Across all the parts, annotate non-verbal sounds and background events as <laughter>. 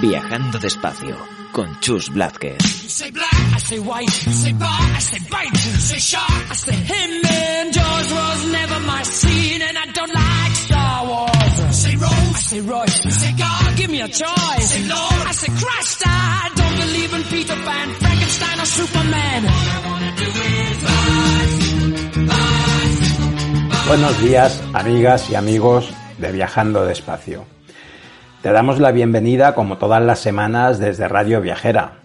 Viajando despacio con Chus Blázquez. You say black, I say white. You say bar, I say bite. You say shark, I say him. And Jaws was never my scene, and I don't like Star Wars. You say rose, I say Royce. you say God, Give me a choice. say Lord. I say Christ, I don't believe in Peter Pan, Frankenstein or Superman. Buenos días, amigas y amigos de Viajando Despacio. Te damos la bienvenida como todas las semanas desde Radio Viajera.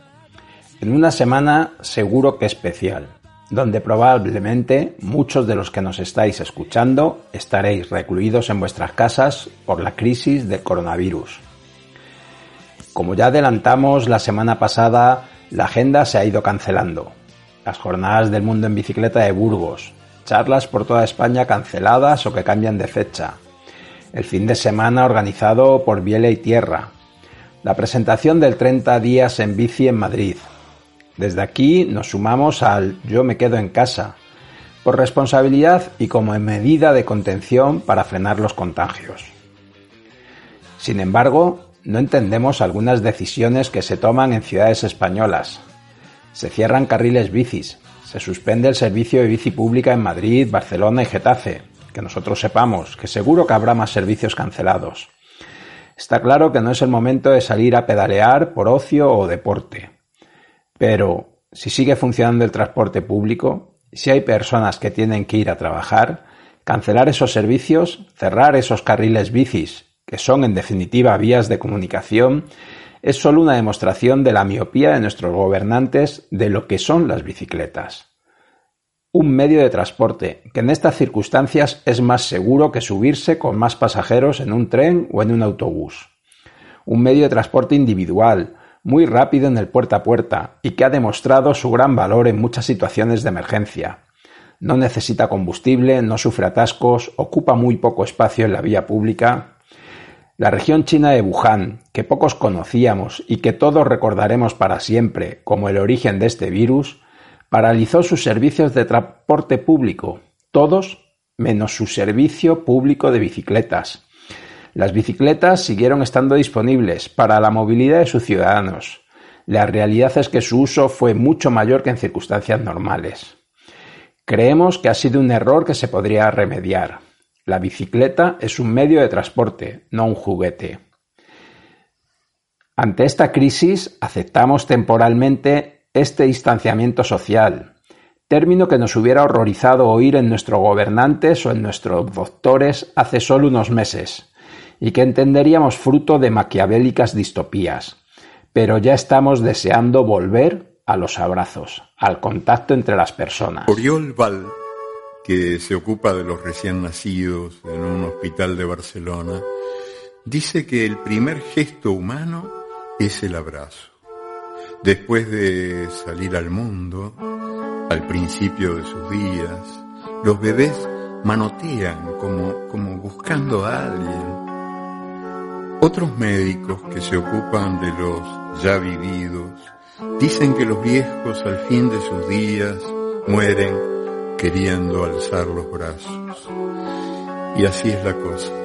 En una semana seguro que especial, donde probablemente muchos de los que nos estáis escuchando estaréis recluidos en vuestras casas por la crisis del coronavirus. Como ya adelantamos la semana pasada, la agenda se ha ido cancelando. Las jornadas del mundo en bicicleta de Burgos, charlas por toda España canceladas o que cambian de fecha, el fin de semana organizado por Biela y Tierra, la presentación del 30 días en bici en Madrid. Desde aquí nos sumamos al Yo me quedo en casa, por responsabilidad y como medida de contención para frenar los contagios. Sin embargo, no entendemos algunas decisiones que se toman en ciudades españolas. Se cierran carriles bicis, se suspende el servicio de bici pública en Madrid, Barcelona y Getafe, que nosotros sepamos, que seguro que habrá más servicios cancelados. Está claro que no es el momento de salir a pedalear por ocio o deporte. Pero si sigue funcionando el transporte público, si hay personas que tienen que ir a trabajar, cancelar esos servicios, cerrar esos carriles bicis, que son en definitiva vías de comunicación, es solo una demostración de la miopía de nuestros gobernantes de lo que son las bicicletas. Un medio de transporte que en estas circunstancias es más seguro que subirse con más pasajeros en un tren o en un autobús. Un medio de transporte individual, muy rápido en el puerta a puerta y que ha demostrado su gran valor en muchas situaciones de emergencia. No necesita combustible, no sufre atascos, ocupa muy poco espacio en la vía pública. La región china de Wuhan, que pocos conocíamos y que todos recordaremos para siempre como el origen de este virus, paralizó sus servicios de transporte público, todos menos su servicio público de bicicletas. Las bicicletas siguieron estando disponibles para la movilidad de sus ciudadanos. La realidad es que su uso fue mucho mayor que en circunstancias normales. Creemos que ha sido un error que se podría remediar. La bicicleta es un medio de transporte, no un juguete. Ante esta crisis aceptamos temporalmente este distanciamiento social, término que nos hubiera horrorizado oír en nuestros gobernantes o en nuestros doctores hace solo unos meses, y que entenderíamos fruto de maquiavélicas distopías. Pero ya estamos deseando volver a los abrazos, al contacto entre las personas. Oriol Val, que se ocupa de los recién nacidos en un hospital de Barcelona, dice que el primer gesto humano es el abrazo. Después de salir al mundo, al principio de sus días, los bebés manotean como, como buscando a alguien. Otros médicos que se ocupan de los ya vividos dicen que los viejos al fin de sus días mueren queriendo alzar los brazos. Y así es la cosa.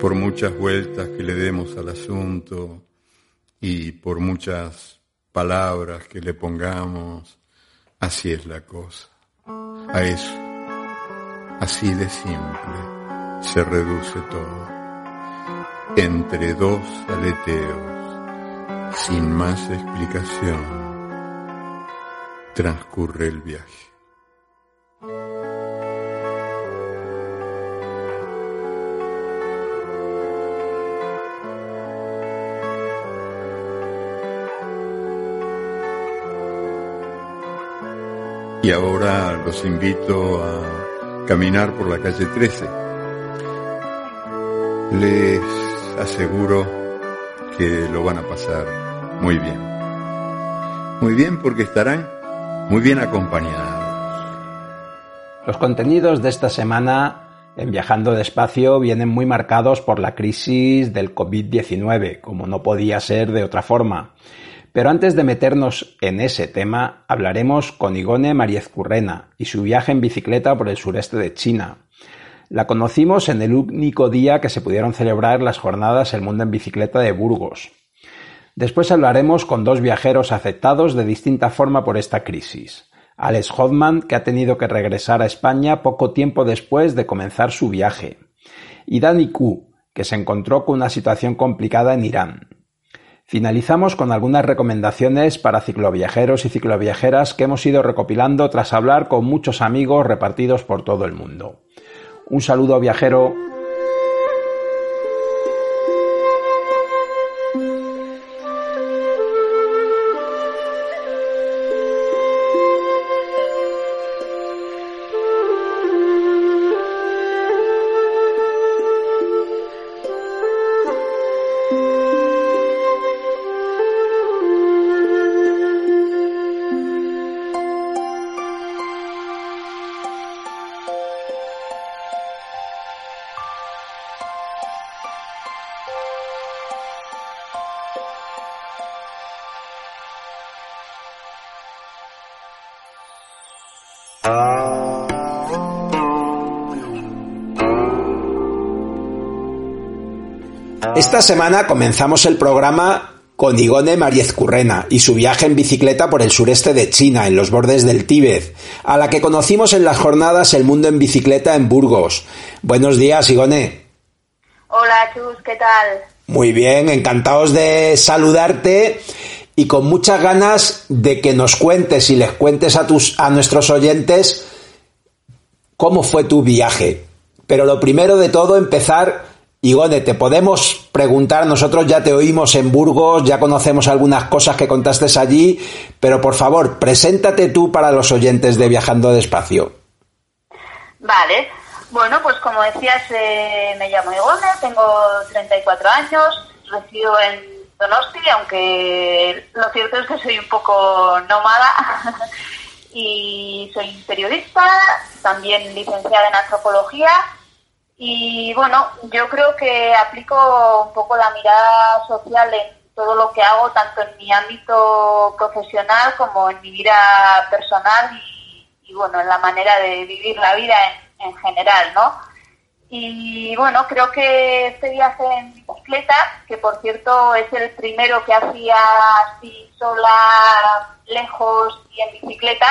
Por muchas vueltas que le demos al asunto y por muchas palabras que le pongamos, así es la cosa. A eso, así de simple, se reduce todo. Entre dos aleteos, sin más explicación transcurre el viaje. Y ahora los invito a caminar por la calle 13. Les aseguro que lo van a pasar muy bien. Muy bien porque estarán muy bien acompañados. Los contenidos de esta semana en Viajando Despacio vienen muy marcados por la crisis del COVID-19, como no podía ser de otra forma. Pero antes de meternos en ese tema, hablaremos con Igone Mariezcurrena y su viaje en bicicleta por el sureste de China. La conocimos en el único día que se pudieron celebrar las jornadas El Mundo en Bicicleta de Burgos. Después hablaremos con dos viajeros afectados de distinta forma por esta crisis. Alex Hodman, que ha tenido que regresar a España poco tiempo después de comenzar su viaje. Y Dani Ku, que se encontró con una situación complicada en Irán. Finalizamos con algunas recomendaciones para cicloviajeros y cicloviajeras que hemos ido recopilando tras hablar con muchos amigos repartidos por todo el mundo. Un saludo viajero. Esta semana comenzamos el programa con Igone Mariezcurrena y su viaje en bicicleta por el sureste de China, en los bordes del Tíbet, a la que conocimos en las jornadas El Mundo en Bicicleta en Burgos. Buenos días, Igone. Hola, Chus, ¿qué tal? Muy bien, encantados de saludarte y con muchas ganas de que nos cuentes y les cuentes a, tus, a nuestros oyentes cómo fue tu viaje. Pero lo primero de todo, empezar Igone, te podemos preguntar, nosotros ya te oímos en Burgos, ya conocemos algunas cosas que contaste allí, pero por favor, preséntate tú para los oyentes de Viajando Despacio. Vale, bueno, pues como decías, eh, me llamo Igone, tengo 34 años, resido en Donosti, aunque lo cierto es que soy un poco nómada <laughs> y soy periodista, también licenciada en antropología y bueno, yo creo que aplico un poco la mirada social en todo lo que hago, tanto en mi ámbito profesional como en mi vida personal y, bueno, en la manera de vivir la vida en, general, ¿no? Y bueno, creo que este viaje en bicicleta, que por cierto es el primero que hacía así sola, lejos y en bicicleta,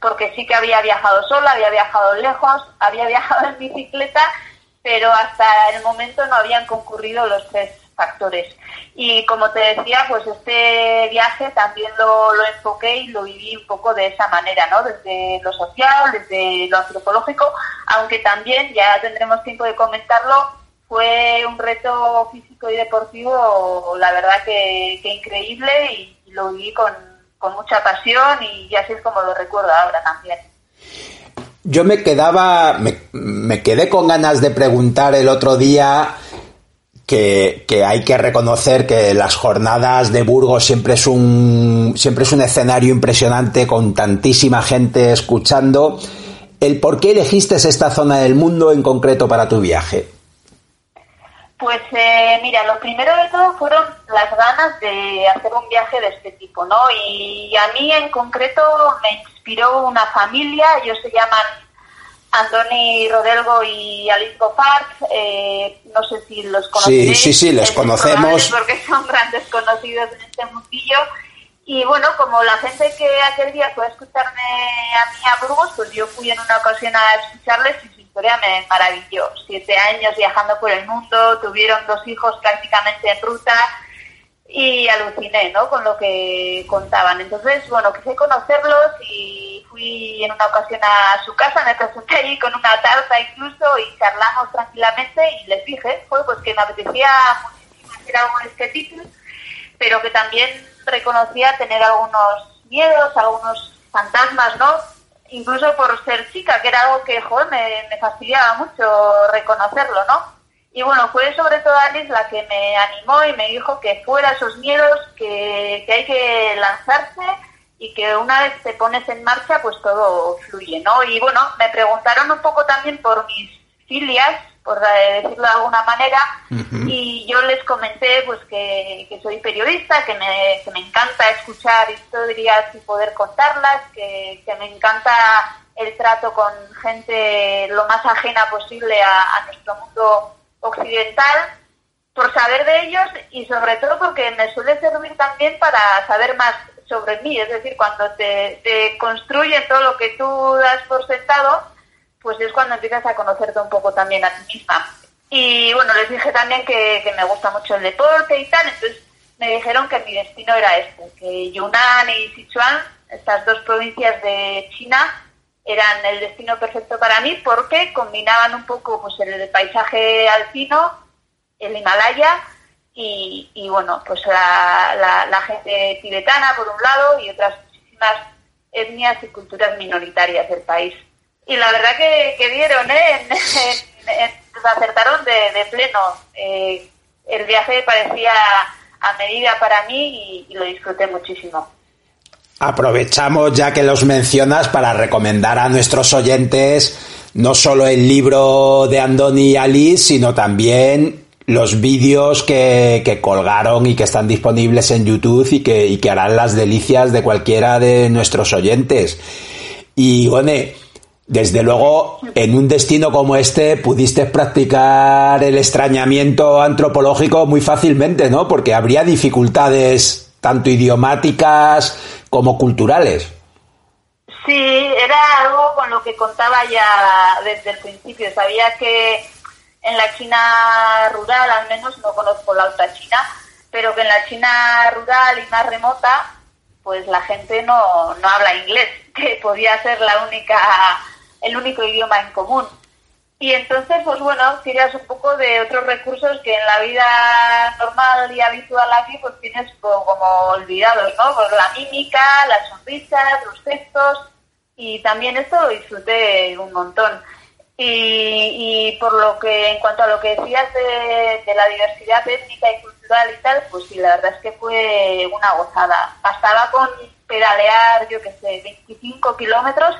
porque sí que había viajado sola, había viajado lejos, había <laughs> viajado en bicicleta pero hasta el momento no habían concurrido los tres factores. Y como te decía, pues este viaje también lo, lo enfoqué y lo viví un poco de esa manera, ¿no? Desde lo social, desde lo antropológico, aunque también, ya tendremos tiempo de comentarlo, fue un reto físico y deportivo, la verdad que, increíble y lo viví con, con mucha pasión y así es como lo recuerdo ahora también. Yo me quedaba, me, quedé con ganas de preguntar el otro día que, hay que reconocer que las jornadas de Burgos siempre es un siempre es un escenario impresionante con tantísima gente escuchando. El por qué elegiste esta zona del mundo en concreto para tu viaje. Pues eh, mira, lo primero de todo fueron las ganas de hacer un viaje de este tipo, ¿no? Y a mí en concreto me inspiró una familia, ellos se llaman Andoni Rodelgo y Alice Goffard, eh, no sé si los conocéis. Sí, sí, sí, les conocemos. Porque son grandes conocidos en este mundillo. Y bueno, como la gente que aquel día fue a escucharme a mí a Burgos, pues yo fui en una ocasión a escucharles y me maravilló. Siete años viajando por el mundo, tuvieron dos hijos prácticamente en ruta, y aluciné, ¿no? Con lo que contaban. Entonces, bueno, quise conocerlos y fui en una ocasión a su casa, me presenté allí con una tarta incluso y charlamos tranquilamente y les dije, pues, pues que me apetecía muchísimo hacer algo en este título, pero que también reconocía tener algunos miedos, algunos fantasmas, ¿no? Incluso por ser chica, que era algo que, joder, me, fastidiaba mucho reconocerlo, ¿no? Y bueno, fue sobre todo Alice la que me animó y me dijo que fuera esos miedos, que, que hay que lanzarse y que una vez te pones en marcha, pues todo fluye, ¿no? Y bueno, me preguntaron un poco también por mis filias, por decirlo de alguna manera, y yo les comenté pues que, que soy periodista, que me, que me encanta escuchar historias y poder contarlas, que, que me encanta el trato con gente lo más ajena posible a, a nuestro mundo occidental por saber de ellos y sobre todo porque me suele servir también para saber más sobre mí, es decir, cuando te, te construyen todo lo que tú das por sentado, pues es cuando empiezas a conocerte un poco también a ti misma. Y bueno, les dije también que, que me gusta mucho el deporte y tal, entonces me dijeron que mi destino era este, que Yunnan y Sichuan, estas dos provincias de China, eran el destino perfecto para mí porque combinaban un poco pues el paisaje alpino, el Himalaya y, y bueno, pues la, la, la, gente tibetana por un lado y otras muchísimas etnias y culturas minoritarias del país. Y la verdad que, que dieron, ¿eh? <laughs> En, acertaron de, de pleno. Eh, el viaje parecía a medida para mí y, lo disfruté muchísimo. Aprovechamos ya que los mencionas para recomendar a nuestros oyentes no solo el libro de Andoni y Alice, sino también los vídeos que, que, colgaron y que están disponibles en YouTube y que, y que harán las delicias de cualquiera de nuestros oyentes. Y bueno, desde luego, en un destino como este pudiste practicar el extrañamiento antropológico muy fácilmente, ¿no? Porque habría dificultades tanto idiomáticas como culturales. Sí, era algo con lo que contaba ya desde el principio. Sabía que en la China rural, al menos no conozco la alta China, pero que en la China rural y más remota, pues la gente no, no habla inglés, <laughs> que podía ser la única, el único idioma en común. Y entonces, pues bueno, tiras un poco de otros recursos que en la vida normal y habitual aquí, pues tienes como, olvidados, ¿no? Pues la mímica, las sonrisas, los textos, y también esto disfruté un montón. Y, y por lo que, en cuanto a lo que decías de, de la diversidad étnica y cultural y tal, pues sí, la verdad es que fue una gozada. Bastaba con pedalear, yo qué sé, 25 kilómetros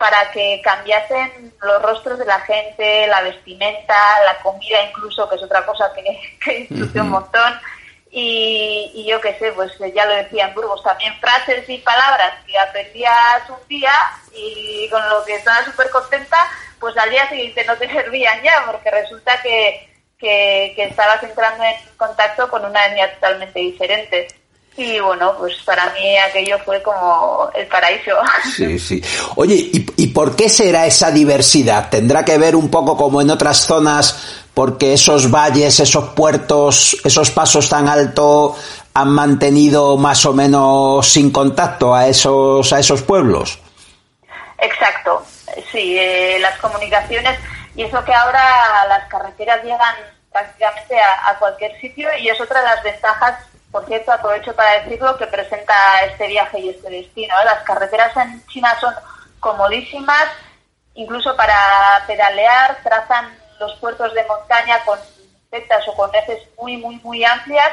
para que cambiasen los rostros de la gente, la vestimenta, la comida incluso, que es otra cosa que, <laughs> que disfruté un montón. Y, y, yo qué sé, pues ya lo decía en Burgos, también frases y palabras que aprendías un día y con lo que estaba súper contenta, pues al día siguiente no te <laughs> servían ya, porque resulta que, que, que estabas entrando en contacto con una etnia totalmente diferente. Y bueno, pues para mí aquello fue como el paraíso. <laughs> Sí, sí. Oye, ¿y, ¿y, por qué será esa diversidad? ¿Tendrá que ver un poco como en otras zonas porque esos valles, esos puertos, esos pasos tan altos han mantenido más o menos sin contacto a esos, a esos pueblos? Exacto, sí, eh, las comunicaciones y eso que ahora las carreteras llegan prácticamente a, a cualquier sitio y es otra de las ventajas por cierto, aprovecho para decirlo que presenta este viaje y este destino. ¿eh? Las carreteras en China son comodísimas, incluso para pedalear, trazan los puertos de montaña con setas o con ejes muy, muy, muy amplias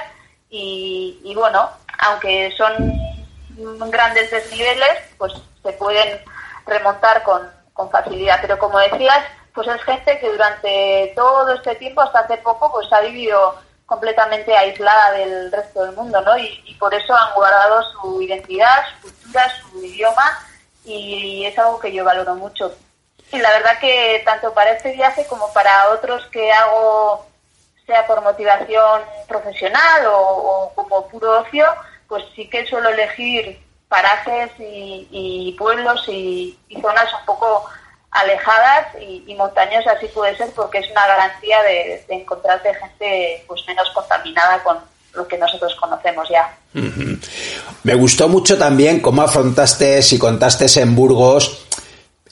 y, y bueno, aunque son grandes desniveles, pues se pueden remontar con, con facilidad. Pero como decías, pues es gente que durante todo este tiempo, hasta hace poco, pues ha vivido completamente aislada del resto del mundo, ¿no? Y, por eso han guardado su identidad, su cultura, su idioma y es algo que yo valoro mucho. Y la verdad que tanto para este viaje como para otros que hago, sea por motivación profesional o, como puro ocio, pues sí que suelo elegir parajes y, pueblos y zonas un poco alejadas y, y, montañosas así puede ser porque es una garantía de, de encontrarte gente pues menos contaminada con lo que nosotros conocemos ya. Me gustó mucho también cómo afrontaste, si contaste en Burgos,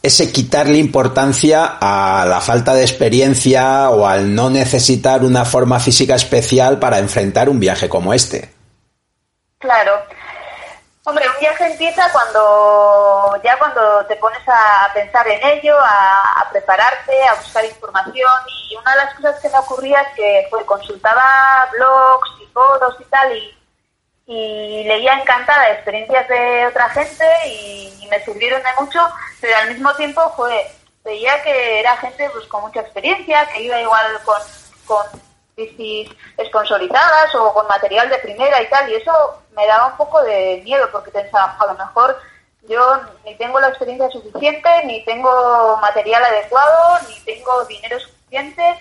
ese quitarle importancia a la falta de experiencia o al no necesitar una forma física especial para enfrentar un viaje como este. Claro. Hombre, un viaje empieza cuando ya cuando te pones a pensar en ello, a, prepararte, a buscar información. Y una de las cosas que me ocurría es que pues, consultaba blogs y foros y tal y, leía encantada experiencias de otra gente y, y, me sirvieron de mucho, pero al mismo tiempo fue veía que era gente pues con mucha experiencia, que iba igual con, con bicis sponsorizadas o con material de primera y tal, y eso me daba un poco de miedo porque pensaba, a lo mejor yo ni tengo la experiencia suficiente, ni tengo material adecuado, ni tengo dinero suficiente.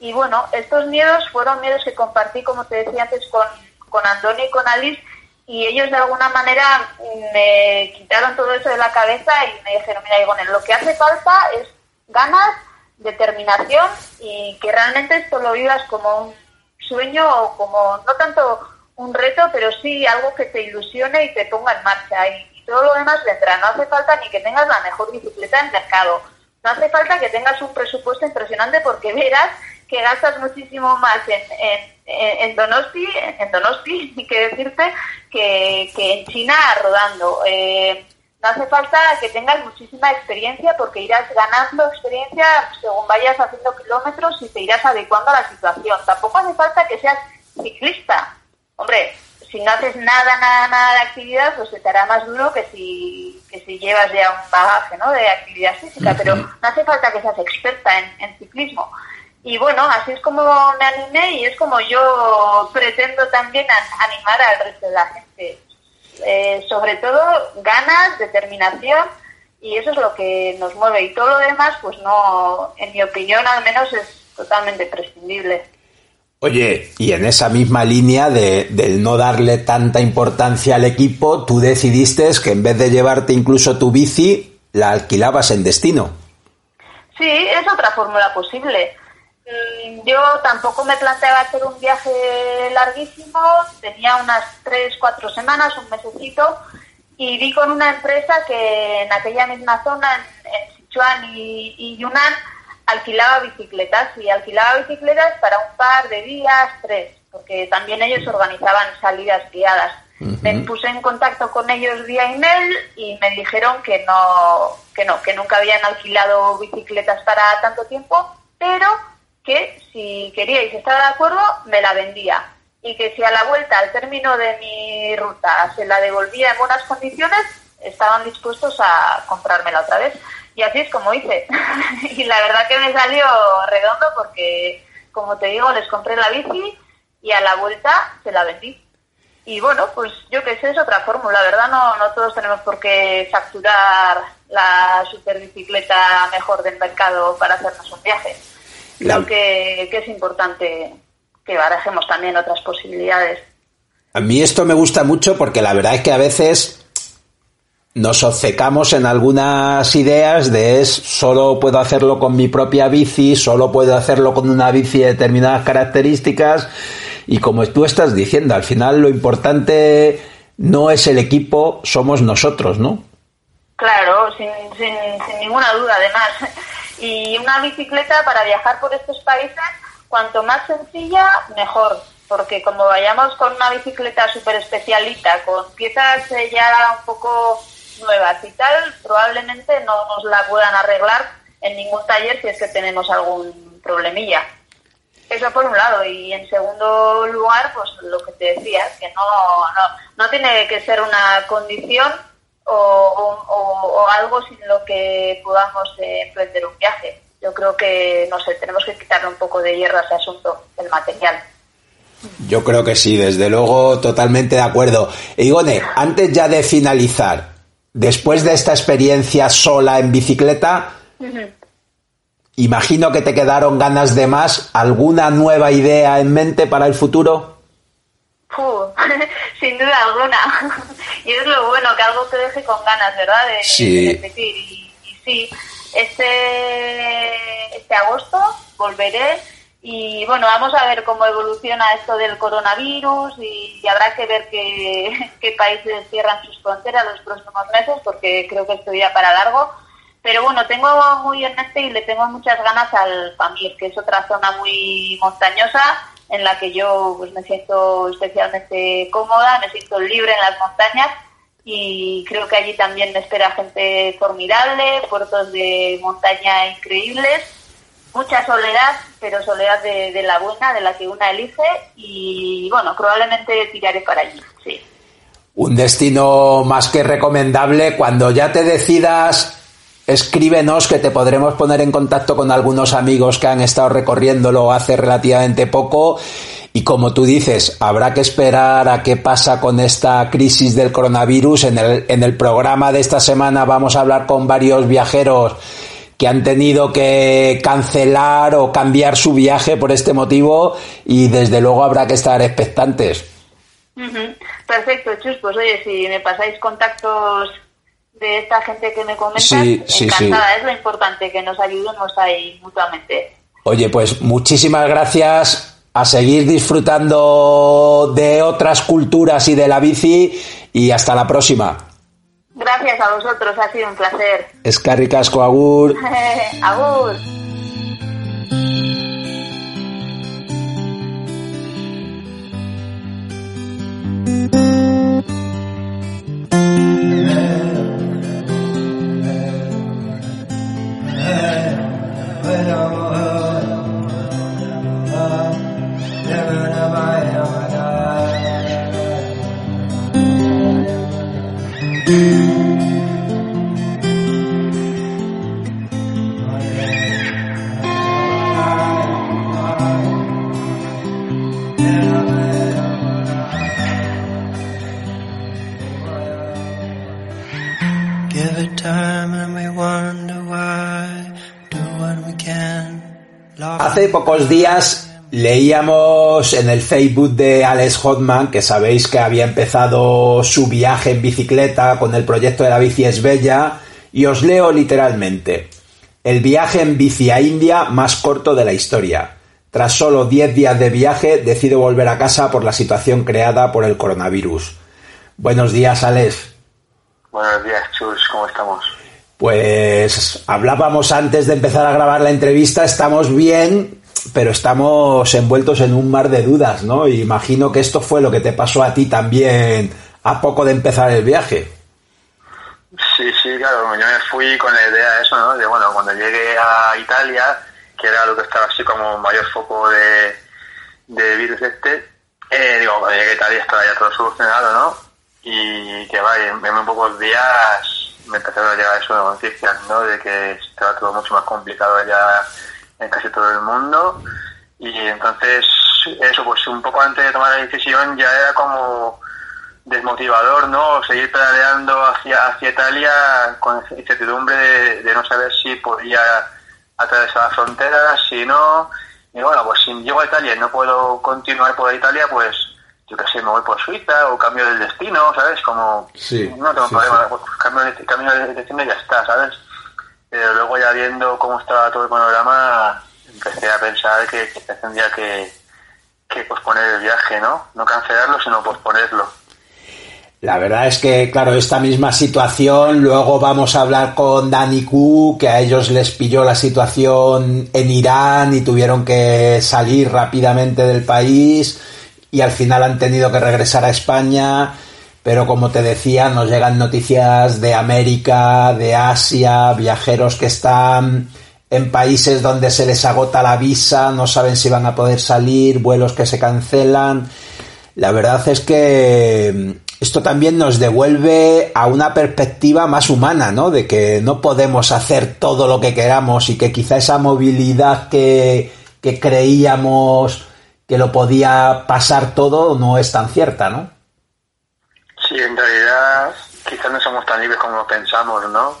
Y bueno, estos miedos fueron miedos que compartí, como te decía antes, con, con Andoni y con Alice, y ellos de alguna manera me quitaron todo eso de la cabeza y me dijeron, mira, Igonen, lo que hace falta es ganas, determinación y que realmente esto lo vivas como un sueño o como, no tanto un reto, pero sí algo que te ilusione y te ponga en marcha. Y, todo lo demás vendrá. No hace falta ni que tengas la mejor bicicleta del mercado. No hace falta que tengas un presupuesto impresionante porque verás que gastas muchísimo más en, en, en Donosti, en Donosti, <laughs> y que decirte que, que en China rodando. Eh, no hace falta que tengas muchísima experiencia porque irás ganando experiencia según vayas haciendo kilómetros y te irás adecuando a la situación. Tampoco hace falta que seas ciclista. Hombre, si no haces nada, nada, nada de actividad, pues se te hará más duro que si, que si llevas ya un bagaje ¿no? de actividad física, pero no hace falta que seas experta en, en ciclismo. Y bueno, así es como me animé y es como yo pretendo también animar al resto de la gente. Eh, sobre todo ganas, determinación y eso es lo que nos mueve y todo lo demás pues no, en mi opinión al menos es totalmente prescindible. Oye, y en esa misma línea de, del no darle tanta importancia al equipo, tú decidiste que en vez de llevarte incluso tu bici, la alquilabas en destino. Sí, es otra fórmula posible. Mm, yo tampoco me planteaba hacer un viaje larguísimo, tenía unas tres, cuatro semanas, un mesecito, y vi con una empresa que en aquella misma zona, en, en Sichuan y, y, Yunnan, alquilaba bicicletas y alquilaba bicicletas para un par de días, tres, porque también ellos organizaban salidas guiadas. Uh -huh. Me puse en contacto con ellos vía email y me dijeron que no, que no, que nunca habían alquilado bicicletas para tanto tiempo, pero que si queríais estar de acuerdo, me la vendía. Y que si a la vuelta, al término de mi ruta, se la devolvía en buenas condiciones, estaban dispuestos a comprármela otra vez. Y así es como hice. <laughs> y la verdad que me salió redondo porque, como te digo, les compré la bici y a la vuelta se la vendí. Y bueno, pues yo qué sé, es otra fórmula, ¿verdad? No, no todos tenemos por qué facturar la superbicicleta mejor del mercado para hacernos un viaje. Creo que, que es importante que barajemos también otras posibilidades. A mí esto me gusta mucho porque la verdad es que a veces nos obcecamos en algunas ideas de es solo puedo hacerlo con mi propia bici, solo puedo hacerlo con una bici de determinadas características y como tú estás diciendo, al final lo importante no es el equipo, somos nosotros, ¿no? Claro, sin, sin, sin ninguna duda además. Y una bicicleta para viajar por estos países, cuanto más sencilla, mejor. Porque como vayamos con una bicicleta súper especialita, con piezas ya un poco nuevas y tal, probablemente no nos la puedan arreglar en ningún taller si es que tenemos algún problemilla. Eso por un lado. Y en segundo lugar, pues lo que te decía, que no, no, no tiene que ser una condición o, o, o, algo sin lo que podamos eh, emprender un viaje. Yo creo que, no sé, tenemos que quitarle un poco de hierro a ese asunto, el material. Yo creo que sí, desde luego, totalmente de acuerdo. Igone, antes ya de finalizar, después de esta experiencia sola en bicicleta, uh -huh. imagino que te quedaron ganas de más. ¿Alguna nueva idea en mente para el futuro? <laughs> Sin duda alguna. <laughs> y es lo bueno, que algo te deje con ganas, ¿verdad? De, sí. de repetir. Y, y, sí, este, este agosto volveré Y bueno, vamos a ver cómo evoluciona esto del coronavirus y, habrá que ver qué, <laughs> qué países cierran sus fronteras los próximos meses, porque creo que esto irá para largo. Pero bueno, tengo muy en mente y le tengo muchas ganas al Pamir, que es otra zona muy montañosa en la que yo pues me siento especialmente cómoda, me siento libre en las montañas y creo que allí también me espera gente formidable, puertos de montaña increíbles, mucha soledad, pero soledad de, la buena, de la que una elige y bueno, probablemente tiraré para allí, sí. Un destino más que recomendable cuando ya te decidas escríbenos que te podremos poner en contacto con algunos amigos que han estado recorriéndolo hace relativamente poco. Y como tú dices, habrá que esperar a qué pasa con esta crisis del coronavirus. En el, en el programa de esta semana vamos a hablar con varios viajeros que han tenido que cancelar o cambiar su viaje por este motivo y desde luego habrá que estar expectantes. Perfecto, Chus. Pues oye, si me pasáis contactos de esta gente que me comenta, encantada. Es lo importante, que nos ayudemos ahí mutuamente. Oye, pues muchísimas gracias. A seguir disfrutando de otras culturas y de la bici y hasta la próxima. Gracias a vosotros, ha sido un placer. Escarricasco, agur. <laughs> agur. Hace pocos días leíamos en el Facebook de Alex Hotman, que sabéis que había empezado su viaje en bicicleta con el proyecto de la bici es bella, y os leo literalmente. El viaje en bici a India más corto de la historia. Tras solo 10 días de viaje, decido volver a casa por la situación creada por el coronavirus. Buenos días, Alex. Buenos días, Chus, ¿cómo estamos? Pues hablábamos antes de empezar a grabar la entrevista, estamos bien, pero estamos envueltos en un mar de dudas, ¿no? Y imagino que esto fue lo que te pasó a ti también a poco de empezar el viaje. Sí, sí, claro, yo me fui con la idea de eso, ¿no? De bueno, cuando llegué a Italia, que era lo que estaba así como mayor foco de, de virus este, eh, digo, cuando llegué a Italia estaba ya todo solucionado, ¿no? Y que vaya, en, en pocos días me empezaron a llegar eso de noticias, ¿no? De que estaba todo mucho más complicado ya en casi todo el mundo. Y entonces, eso, pues un poco antes de tomar la decisión ya era como desmotivador, ¿no? Seguir pedaleando hacia, hacia Italia con incertidumbre de, de no saber si podía atravesar la frontera, si no. Y bueno, pues si llego a Italia y no puedo continuar por Italia, pues yo qué sé, me voy por Suiza o cambio del destino, ¿sabes? Como no tengo problema, pues, cambio, de, cambio de destino y ya está, ¿sabes? Pero luego ya viendo cómo estaba todo el panorama, empecé a pensar que, tendría que, que posponer el viaje, ¿no? No cancelarlo, sino posponerlo. La verdad es que, claro, esta misma situación, luego vamos a hablar con Dani Q, que a ellos les pilló la situación en Irán y tuvieron que salir rápidamente del país y al final han tenido que regresar a España. Pero como te decía, nos llegan noticias de América, de Asia, viajeros que están en países donde se les agota la visa, no saben si van a poder salir, vuelos que se cancelan. La verdad es que esto también nos devuelve a una perspectiva más humana, ¿no? De que no podemos hacer todo lo que queramos y que quizá esa movilidad que, que creíamos que lo podía pasar todo no es tan cierta, ¿no? Sí, en realidad quizás no somos tan libres como pensamos, ¿no?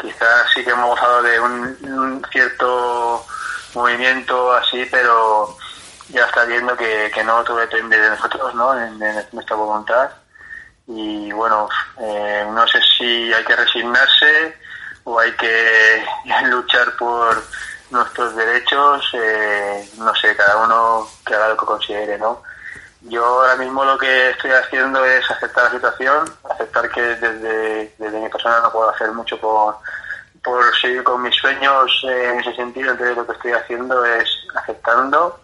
Quizás sí que hemos gozado de un, cierto movimiento así, pero ya está viendo que, no todo depende de nosotros, ¿no? En, nuestra voluntad. Y bueno, eh, no sé si hay que resignarse o hay que <laughs> luchar por nuestros derechos, eh, no sé, cada uno que haga lo que considere, ¿no? Yo ahora mismo lo que estoy haciendo es aceptar la situación, aceptar que desde, desde mi persona no puedo hacer mucho por, por seguir con mis sueños eh, en ese sentido, entonces lo que estoy haciendo es aceptando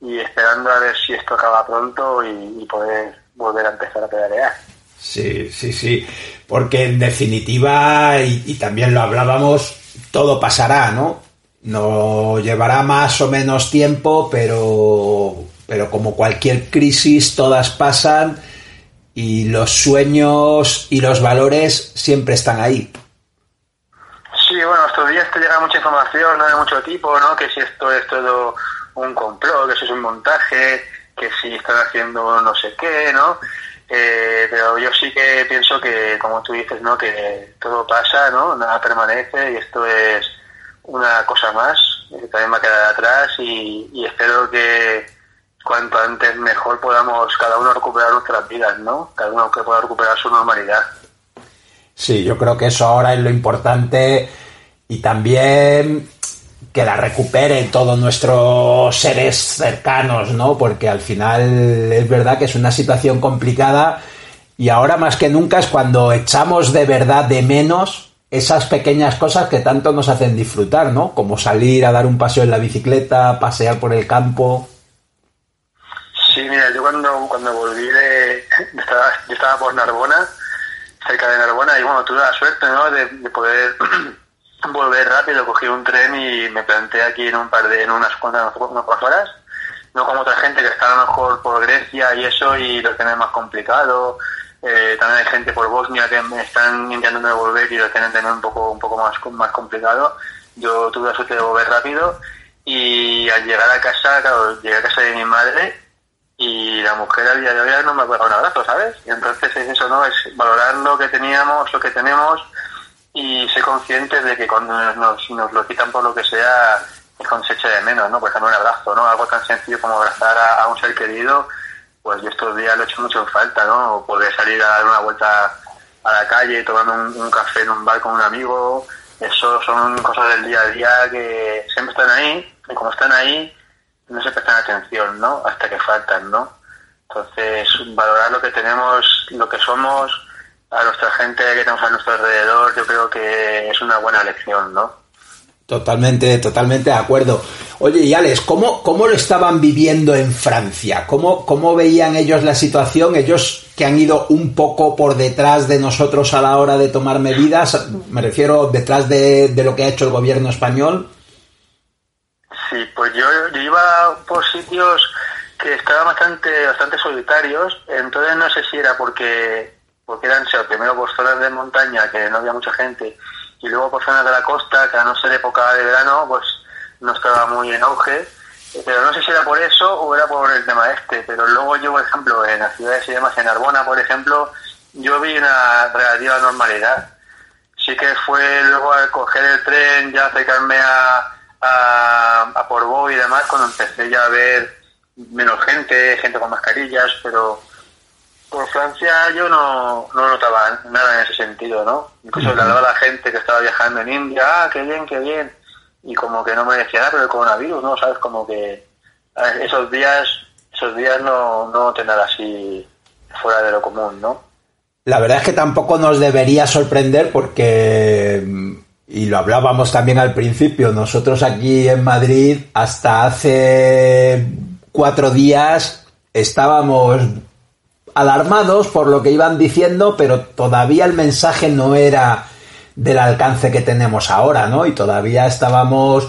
y esperando a ver si esto acaba pronto y, poder volver a empezar a pedalear. Sí, sí, sí. Porque en definitiva, y, y también lo hablábamos, todo pasará, ¿no? No llevará más o menos tiempo, pero, pero como cualquier crisis, todas pasan y los sueños y los valores siempre están ahí. Sí, bueno, estos días te llega mucha información, ¿no? De mucho tipo, ¿no? Que si esto es todo un complot, que si es un montaje, que si están haciendo no sé qué, ¿no? Eh, pero yo sí que pienso que, como tú dices, ¿no? Que todo pasa, ¿no? Nada permanece y esto es una cosa más que también va a quedar atrás y espero que cuanto antes mejor podamos cada uno recuperar nuestras vidas, ¿no? Cada uno que pueda recuperar su normalidad. Sí, yo creo que eso ahora es lo importante y también que la recuperen todos nuestros seres cercanos, ¿no? Porque al final es verdad que es una situación complicada y ahora más que nunca es cuando echamos de verdad de menos esas pequeñas cosas que tanto nos hacen disfrutar, ¿no? Como salir a dar un paseo en la bicicleta, pasear por el campo. Sí, mira, yo cuando, cuando volví de... Estaba, yo estaba por Narbona, cerca de Narbona, y bueno, tuve la suerte, ¿no? De, de poder <clears throat> volver rápido, cogí un tren y me planté aquí en un par de, en unas cuantas, unas cuantas horas. No como otra gente que está a lo mejor por Grecia y eso y lo tiene más complicado. Eh, también hay gente por Bosnia que me están intentando devolver y lo tienen también un poco, un poco más, más complicado. Yo tuve la suerte de volver rápido y al llegar a casa, claro, llegué a casa de mi madre y la mujer al día de hoy no me pegado un abrazo, ¿sabes? Y entonces es eso, ¿no? Es valorar lo que teníamos, lo que tenemos y ser conscientes de que cuando nos, nos lo quitan por lo que sea, es echa de menos, ¿no? Por ejemplo, un abrazo, ¿no? Algo tan sencillo como abrazar a, a un ser querido, pues yo estos días lo he hecho mucho en falta, ¿no? O poder salir a dar una vuelta a la calle, tomando un, un café en un bar con un amigo, eso son cosas del día a día que siempre están ahí, y como están ahí, no se prestan atención, ¿no? Hasta que faltan, ¿no? Entonces, valorar lo que tenemos, lo que somos, a nuestra gente que tenemos a nuestro alrededor, yo creo que es una buena lección, ¿no? Totalmente, totalmente de acuerdo. Oye, y Alex, ¿cómo, cómo lo estaban viviendo en Francia? ¿Cómo, ¿Cómo veían ellos la situación? Ellos que han ido un poco por detrás de nosotros a la hora de tomar medidas, me refiero detrás de, de lo que ha hecho el gobierno español. Sí, pues yo, iba por sitios que estaban bastante, bastante solitarios, entonces no sé si era porque, porque eran, sea, primero por zonas de montaña que no había mucha gente, y luego por zonas de la costa, que a no ser época de verano, pues no estaba muy en auge, pero no sé si era por eso o era por el tema este, pero luego yo, por ejemplo, en las ciudades y demás, en Arbona, por ejemplo, yo vi una relativa normalidad. Sí que fue luego al coger el tren, ya acercarme a, a, a Portbou y demás, cuando empecé ya a ver menos gente, gente con mascarillas, pero por Francia yo no, no notaba nada en ese sentido, ¿no? Incluso le hablaba la gente que estaba viajando en India, ah, qué bien, qué bien, y como que no me decía nada, pero el coronavirus, ¿no? ¿Sabes? Como que esos días, esos días no, no noté nada así fuera de lo común, ¿no? La verdad es que tampoco nos debería sorprender porque, y lo hablábamos también al principio, nosotros aquí en Madrid hasta hace cuatro días estábamos alarmados por lo que iban diciendo, pero todavía el mensaje no era del alcance que tenemos ahora, ¿no? Y todavía estábamos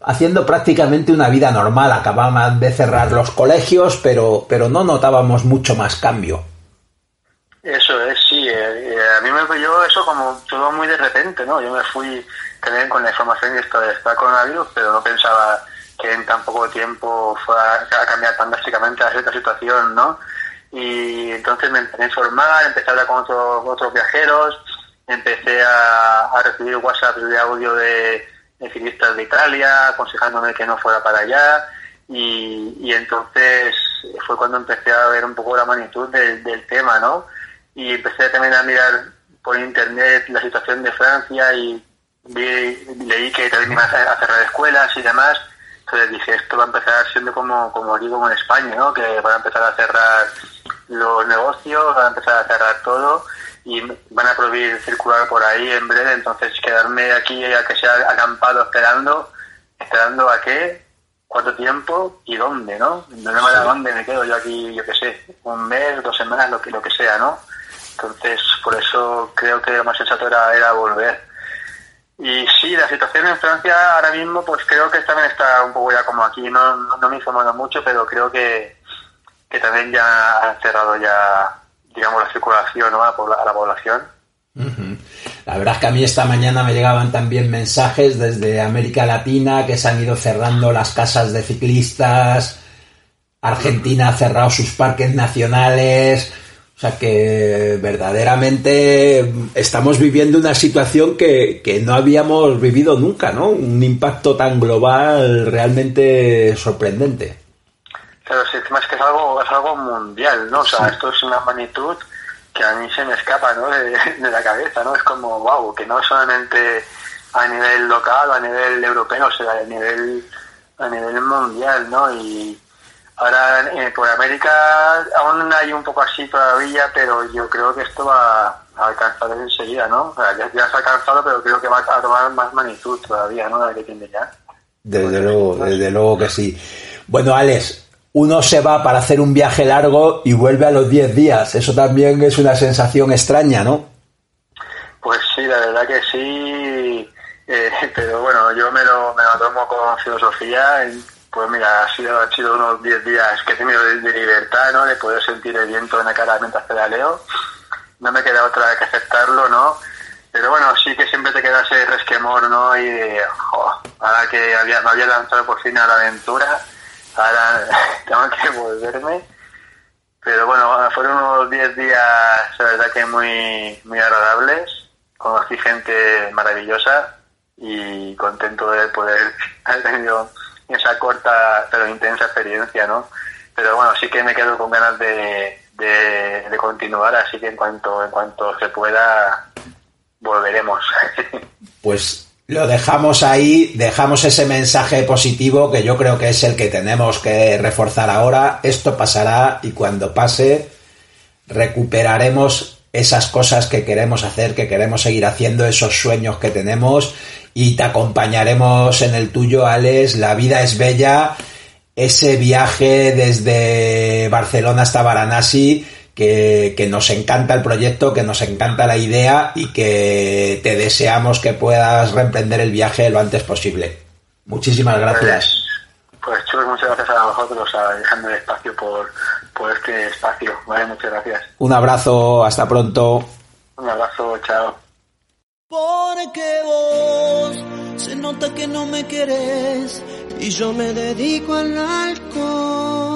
haciendo prácticamente una vida normal. Acababan de cerrar los colegios, pero, pero no notábamos mucho más cambio. Eso es, sí. eh, eh, a mí me pilló eso como todo muy de repente, ¿no? Yo me fui también con la información de esto de esta coronavirus, pero no pensaba que en tan poco tiempo fuera a cambiar tan drásticamente la cierta situación, ¿no? Y entonces me empecé a informar, empecé a hablar con otros, otros viajeros, empecé a, a recibir WhatsApp de audio de, de ciclistas de Italia, aconsejándome que no fuera para allá, y, y entonces fue cuando empecé a ver un poco la magnitud del, del tema, ¿no? Y empecé también a mirar por internet la situación de Francia y vi, leí que también iban a cerrar escuelas y demás. Entonces dije, esto va a empezar siendo como, como como en España, ¿no? Que van a empezar a cerrar los negocios, van a empezar a cerrar todo y van a prohibir circular por ahí en breve. Entonces quedarme aquí a que sea acampado esperando, esperando a qué, cuánto tiempo y dónde, ¿no? No me da dónde me quedo yo aquí, yo qué sé, un mes, dos semanas, lo que, lo que sea, ¿no? Entonces, por eso creo que lo más sensato era, era volver. Y sí, la situación en Francia ahora mismo, pues creo que también está un poco ya como aquí, no, no, no me informo mucho, pero creo que, que también ya han cerrado ya, digamos, la circulación ¿no? a, la a la población. La verdad es que a mí esta mañana me llegaban también mensajes desde América Latina que se han ido cerrando las casas de ciclistas, Argentina ha cerrado sus parques nacionales, o sea que verdaderamente estamos viviendo una situación que, que no habíamos vivido nunca, ¿no? Un impacto tan global realmente sorprendente. Pero sí, es que es algo, es algo mundial, ¿no? O sea, esto es una magnitud que a mí se me escapa, ¿no? De, de la cabeza, ¿no? Es como, wow, que no solamente a nivel local, a nivel europeo, o sea, a nivel, a nivel mundial, ¿no? Y ahora eh, por América aún hay un poco así todavía, pero yo creo que esto va a alcanzar enseguida, ¿no? O sea, ya, ya se ha alcanzado, pero creo que va a tomar más magnitud todavía, ¿no? De la que tiene ya. Desde luego, desde luego que sí. Bueno, Alex, uno se va para hacer un viaje largo y vuelve a los 10 días. Eso también es una sensación extraña, ¿no? Pues sí, la verdad que sí, eh, <laughs> pero bueno, yo me lo, me lo tomo con filosofía. Pues mira, ha sido, ha sido unos 10 días que he tenido de, libertad, ¿no? De poder sentir el viento en la cara mientras pedaleo. No me queda otra que aceptarlo, ¿no? Pero bueno, sí que siempre te queda ese resquemor, ¿no? Y de, ahora que había, me había lanzado por fin a la aventura, ahora <laughs> tengo que volverme. Pero bueno, fueron unos 10 días, la verdad que muy, muy agradables. Conocí gente maravillosa y contento de poder <laughs> haber tenido esa corta pero intensa experiencia, ¿no? Pero bueno, sí que me quedo con ganas de, de, continuar, así que en cuanto, en cuanto se pueda, volveremos. <laughs> Pues lo dejamos ahí, dejamos ese mensaje positivo que yo creo que es el que tenemos que reforzar ahora. Esto pasará y cuando pase recuperaremos esas cosas que queremos hacer, que queremos seguir haciendo, esos sueños que tenemos y te acompañaremos en el tuyo, Alex. La vida es bella. Ese viaje desde Barcelona hasta Varanasi, que, que nos encanta el proyecto, que nos encanta la idea y que te deseamos que puedas reemprender el viaje lo antes posible. Muchísimas gracias. Pues Chus, muchas gracias a vosotros, a dejando el espacio por, por este espacio. Vale, muchas gracias. Un abrazo, hasta pronto. Un abrazo, chao. Porque vos se nota que no me querés y yo me dedico al alcohol.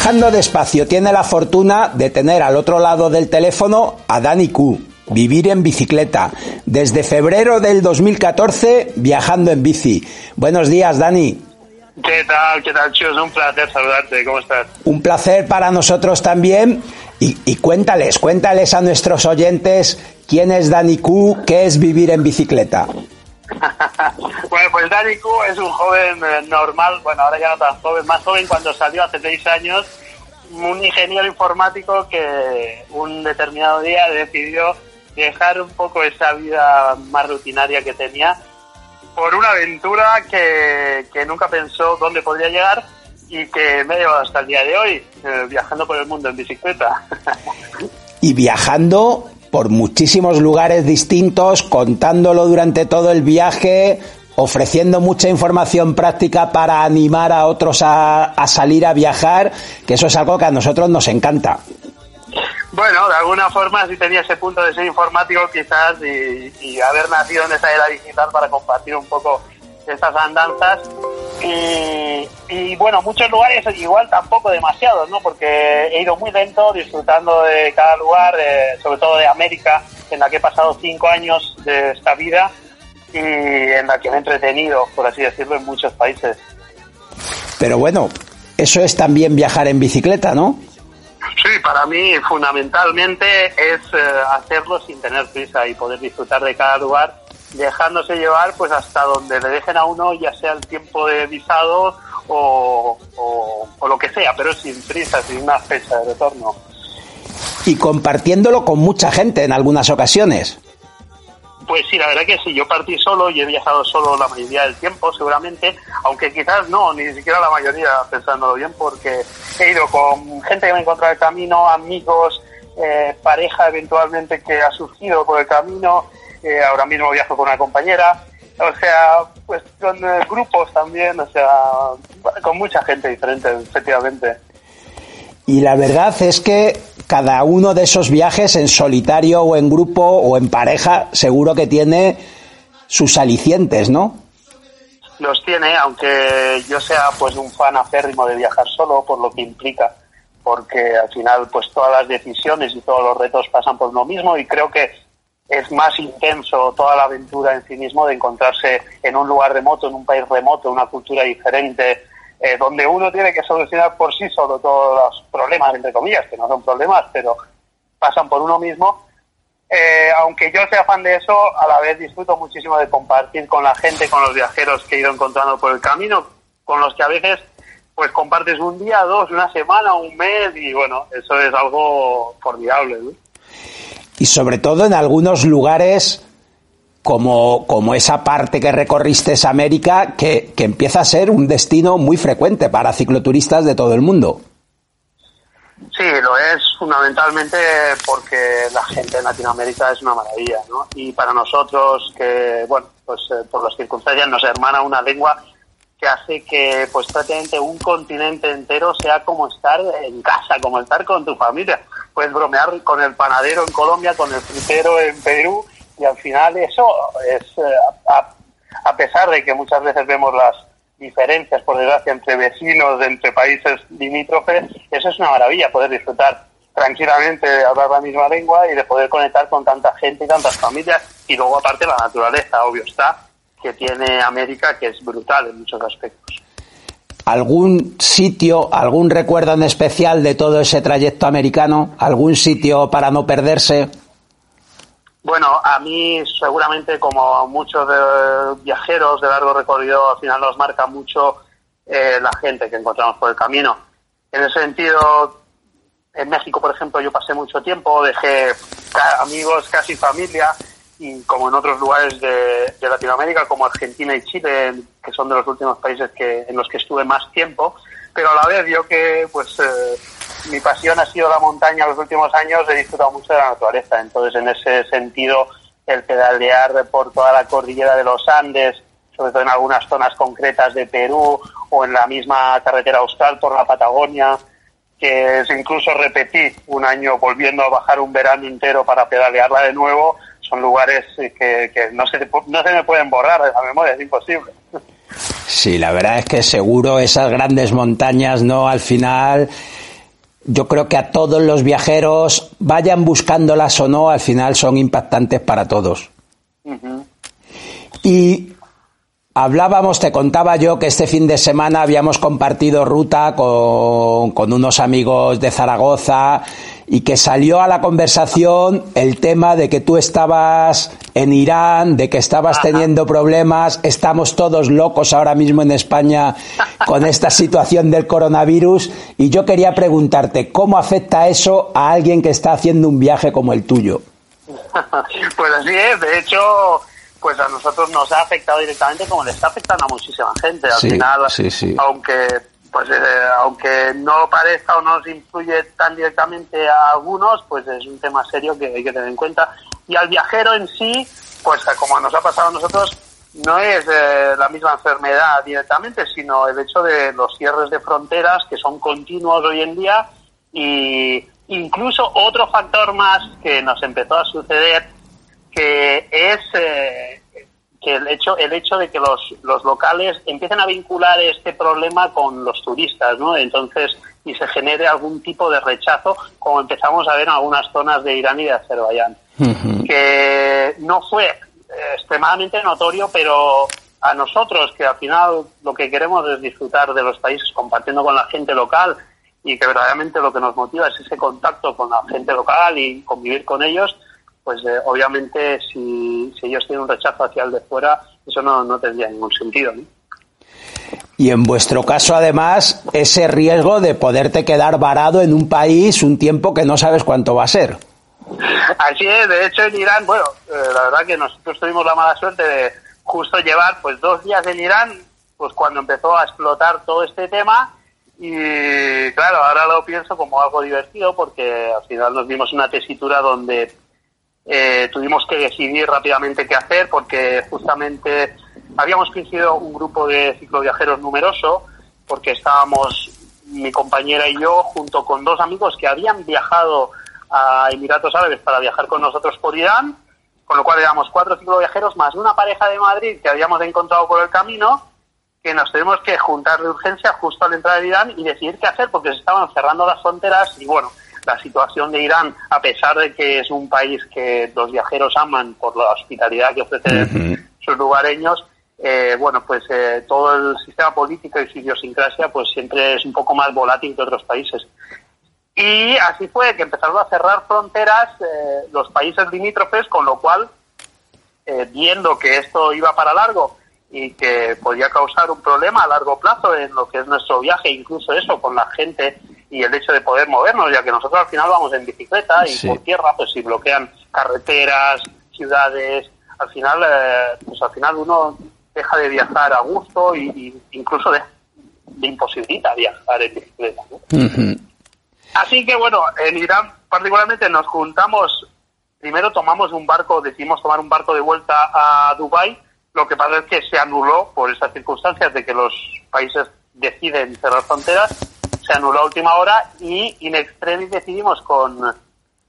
Viajando despacio tiene la fortuna de tener al otro lado del teléfono a Dani Q. Vivir en bicicleta. Desde febrero del 2014 viajando en bici. Buenos días, Dani. ¿Qué tal? ¿Qué tal, Chus? Un placer saludarte. ¿Cómo estás? Un placer para nosotros también. Y, y cuéntales, cuéntales a nuestros oyentes quién es Dani Q, qué es vivir en bicicleta. Bueno, pues Dani Q es un joven eh, normal, bueno, ahora ya no tan joven, más joven cuando salió hace seis años, un ingeniero informático que un determinado día decidió dejar un poco esa vida más rutinaria que tenía por una aventura que, que nunca pensó dónde podría llegar y que me ha hasta el día de hoy, eh, viajando por el mundo en bicicleta. <laughs> Y viajando por muchísimos lugares distintos, contándolo durante todo el viaje, ofreciendo mucha información práctica para animar a otros a, a salir a viajar, que eso es algo que a nosotros nos encanta. Bueno, de alguna forma sí tenía ese punto de ser informático quizás y, y haber nacido en esa era digital para compartir un poco estas andanzas. Y, y, bueno, muchos lugares igual tampoco demasiados, ¿no? Porque he ido muy lento, disfrutando de cada lugar, eh, sobre todo de América, en la que he pasado cinco años de esta vida y en la que me he entretenido, por así decirlo, en muchos países. Pero bueno, eso es también viajar en bicicleta, ¿no? Sí, para mí fundamentalmente es eh, hacerlo sin tener prisa y poder disfrutar de cada lugar dejándose llevar pues hasta donde le dejen a uno ya sea el tiempo de visado o, o, o lo que sea, pero sin prisa, sin una fecha de retorno. Y compartiéndolo con mucha gente en algunas ocasiones. Pues sí, la verdad que sí, yo partí solo y he viajado solo la mayoría del tiempo, seguramente, aunque quizás no, ni siquiera la mayoría, pensándolo bien, porque he ido con gente que me he encontrado en el camino, amigos, eh, pareja eventualmente que ha surgido por el camino, eh, ahora mismo viajo con una compañera, o sea, pues con eh, grupos también, o sea, con mucha gente diferente, efectivamente. Y la verdad es que cada uno de esos viajes en solitario o en grupo o en pareja seguro que tiene sus alicientes, ¿no? Los tiene, aunque yo sea pues un fan aférrimo de viajar solo, por lo que implica, porque al final pues todas las decisiones y todos los retos pasan por uno mismo y creo que es más intenso toda la aventura en sí mismo de encontrarse en un lugar remoto, en un país remoto, una cultura diferente, eh, donde uno tiene que solucionar por sí solo todos los problemas, entre comillas, que no son problemas, pero pasan por uno mismo. Eh, aunque yo sea fan de eso, a la vez disfruto muchísimo de compartir con la gente, con los viajeros que he ido encontrando por el camino, con los que a veces pues compartes un día, dos, una semana, un mes y bueno, eso es algo formidable. ¿no? Y sobre todo en algunos lugares como, como esa parte que recorriste es América, que, que empieza a ser un destino muy frecuente para cicloturistas de todo el mundo. Sí, lo es fundamentalmente porque la gente en Latinoamérica es una maravilla, ¿no? Y para nosotros, que, bueno, pues eh, por las circunstancias nos hermana una lengua que hace que, pues prácticamente un continente entero sea como estar en casa, como estar con tu familia. Puedes bromear con el panadero en Colombia, con el frutero en Perú, y al final eso es, eh, a, a pesar de que muchas veces vemos las diferencias, por desgracia, entre vecinos, entre países limítrofes, eso es una maravilla, poder disfrutar tranquilamente de hablar la misma lengua y de poder conectar con tanta gente y tantas familias. Y luego, aparte, la naturaleza, obvio está, que tiene América, que es brutal en muchos aspectos. ¿Algún sitio, algún recuerdo en especial de todo ese trayecto americano? ¿Algún sitio para no perderse? Bueno, a mí seguramente como a muchos de viajeros de largo recorrido, al final nos marca mucho eh, la gente que encontramos por el camino. En ese sentido, en México, por ejemplo, yo pasé mucho tiempo, dejé amigos, casi familia, como en otros lugares de, Latinoamérica, como Argentina y Chile, que son de los últimos países que, en los que estuve más tiempo, pero a la vez yo que pues eh, mi pasión ha sido la montaña los últimos años, he disfrutado mucho de la naturaleza. Entonces, en ese sentido, el pedalear por toda la cordillera de los Andes, sobre todo en algunas zonas concretas de Perú o en la misma carretera austral por la Patagonia, que es incluso repetí un año volviendo a bajar un verano entero para pedalearla de nuevo, son lugares que, que no, se, no se me pueden borrar de la memoria, es imposible. Sí, la verdad es que seguro esas grandes montañas, ¿no? Al final, yo creo que a todos los viajeros, vayan buscándolas o no, al final son impactantes para todos. Ujú. Y Hablábamos, te contaba yo que este fin de semana habíamos compartido ruta con, con, unos amigos de Zaragoza y que salió a la conversación el tema de que tú estabas en Irán, de que estabas teniendo problemas, estamos todos locos ahora mismo en España con esta <laughs> situación del coronavirus y yo quería preguntarte, ¿cómo afecta eso a alguien que está haciendo un viaje como el tuyo? <laughs> Pues así es, de hecho pues a nosotros nos ha afectado directamente como le está afectando a muchísima gente. Al Sí, final, sí, sí. aunque pues eh, aunque no parezca o no nos influye tan directamente a algunos, pues es un tema serio que hay que tener en cuenta. Y al viajero en sí, pues como nos ha pasado a nosotros, no es eh, la misma enfermedad directamente, sino el hecho de los cierres de fronteras que son continuos hoy en día y incluso otro factor más que nos empezó a suceder que es eh, que el hecho el hecho de que los, los locales empiecen a vincular este problema con los turistas, ¿no? Entonces y se genere algún tipo de rechazo, como empezamos a ver en algunas zonas de Irán y de Azerbaiyán, que no fue extremadamente notorio, pero a nosotros que al final lo que queremos es disfrutar de los países compartiendo con la gente local y que verdaderamente lo que nos motiva es ese contacto con la gente local y convivir con ellos, pues eh, obviamente si, si, ellos tienen un rechazo hacia el de fuera, eso no, no tendría ningún sentido. ¿no? Y en vuestro caso, además, ese riesgo de poderte quedar varado en un país un tiempo que no sabes cuánto va a ser. Así es, de hecho en Irán, bueno, eh, la verdad que nosotros tuvimos la mala suerte de justo llevar pues dos días en Irán, pues cuando empezó a explotar todo este tema y claro, ahora lo pienso como algo divertido porque al final nos dimos una tesitura donde eh, tuvimos que decidir rápidamente qué hacer porque justamente habíamos crecido un grupo de cicloviajeros numeroso porque estábamos mi compañera y yo junto con dos amigos que habían viajado a Emiratos Árabes para viajar con nosotros por Irán, con lo cual éramos cuatro cicloviajeros más una pareja de Madrid que habíamos encontrado por el camino que nos tenemos que juntar de urgencia justo al entrar en Irán y decidir qué hacer porque se estaban cerrando las fronteras y bueno, la situación de Irán, a pesar de que es un país que los viajeros aman por la hospitalidad que ofrecen uh -huh. sus lugareños, eh, bueno, pues eh, todo el sistema político y su idiosincrasia pues siempre es un poco más volátil que otros países. Y así fue que empezaron a cerrar fronteras eh, los países limítrofes, con lo cual, eh, viendo que esto iba para largo y que podía causar un problema a largo plazo en lo que es nuestro viaje, incluso eso con la gente y el hecho de poder movernos, ya que nosotros al final vamos en bicicleta y sí. por tierra, pues si bloquean carreteras, ciudades, al final, eh, pues al final uno deja de viajar a gusto y, y incluso de, de, imposibilita viajar en bicicleta. ¿no? Uh -huh. Así que bueno, en Irán particularmente nos juntamos, primero tomamos un barco, decidimos tomar un barco de vuelta a Dubái, lo que pasa es que se anuló por estas circunstancias de que los países deciden cerrar fronteras, se anuló a última hora y in extremis decidimos con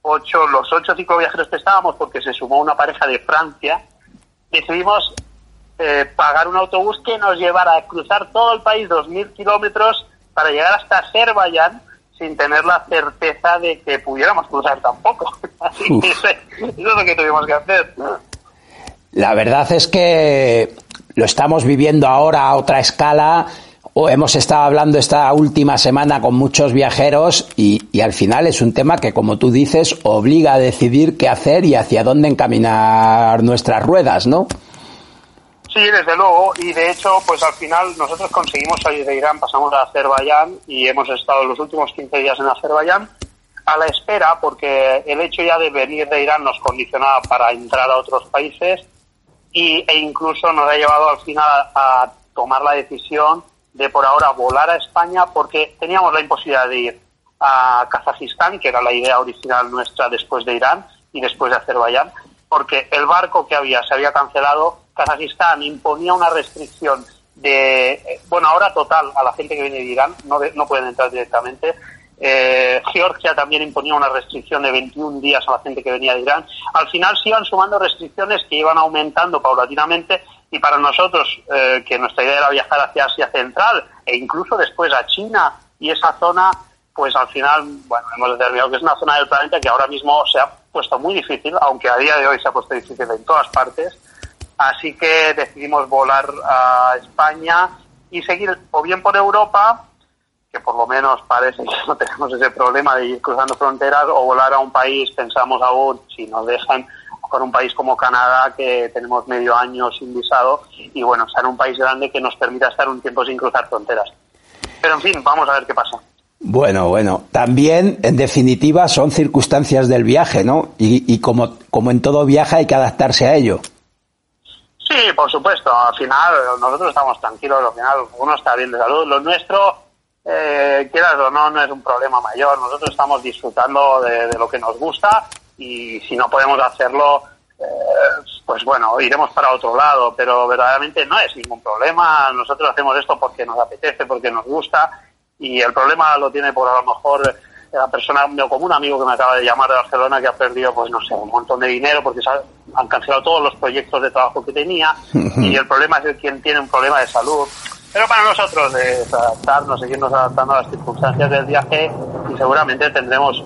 ocho, los ocho cicloviajeros que estábamos, porque se sumó una pareja de Francia, decidimos eh, pagar un autobús que nos llevara a cruzar todo el país, dos mil kilómetros, para llegar hasta Azerbaiyán, sin tener la certeza de que pudiéramos cruzar tampoco. <laughs> Así que eso es lo que tuvimos que hacer. La verdad es que lo estamos viviendo ahora a otra escala. O hemos estado hablando esta última semana con muchos viajeros y, al final es un tema que, como tú dices, obliga a decidir qué hacer y hacia dónde encaminar nuestras ruedas, ¿no? Sí, desde luego. Y de hecho, pues al final nosotros conseguimos salir de Irán, pasamos a Azerbaiyán y hemos estado los últimos 15 días en Azerbaiyán a la espera porque el hecho ya de venir de Irán nos condicionaba para entrar a otros países y, e incluso nos ha llevado al final a tomar la decisión de por ahora volar a España porque teníamos la imposibilidad de ir a Kazajistán, que era la idea original nuestra después de Irán y después de Azerbaiyán, porque el barco que había se había cancelado, Kazajistán imponía una restricción de, bueno, ahora total a la gente que viene de Irán, no, no pueden entrar directamente. Eh, Georgia también imponía una restricción de 21 días a la gente que venía de Irán. Al final se iban sumando restricciones que iban aumentando paulatinamente y para nosotros, eh, que nuestra idea era viajar hacia Asia Central e incluso después a China y esa zona, pues al final, bueno, hemos determinado que es una zona del planeta que ahora mismo se ha puesto muy difícil, aunque a día de hoy se ha puesto difícil en todas partes, Así que decidimos volar a España y seguir o bien por Europa, que por lo menos parece que no tenemos ese problema de ir cruzando fronteras, o volar a un país, pensamos aún, si nos dejan, con un país como Canadá, que tenemos medio año sin visado, y bueno, estar en un país grande que nos permita estar un tiempo sin cruzar fronteras. Pero en fin, vamos a ver qué pasa. Bueno, bueno, también, en definitiva, son circunstancias del viaje, ¿no? Y, y como, como en todo viaje hay que adaptarse a ello. Sí, por supuesto. Al final, nosotros estamos tranquilos. Al final, uno está bien de salud. Lo nuestro, eh, quieras o no, no es un problema mayor. Nosotros estamos disfrutando de, de lo que nos gusta y si no podemos hacerlo, eh, pues bueno, iremos para otro lado. Pero verdaderamente no es ningún problema. Nosotros hacemos esto porque nos apetece, porque nos gusta y el problema lo tiene por a lo mejor la persona como un amigo que me acaba de llamar de Barcelona que ha perdido pues no sé un montón de dinero porque han cancelado todos los proyectos de trabajo que tenía y el problema es el quien tiene un problema de salud pero para nosotros es adaptarnos seguirnos adaptando a las circunstancias del viaje y seguramente tendremos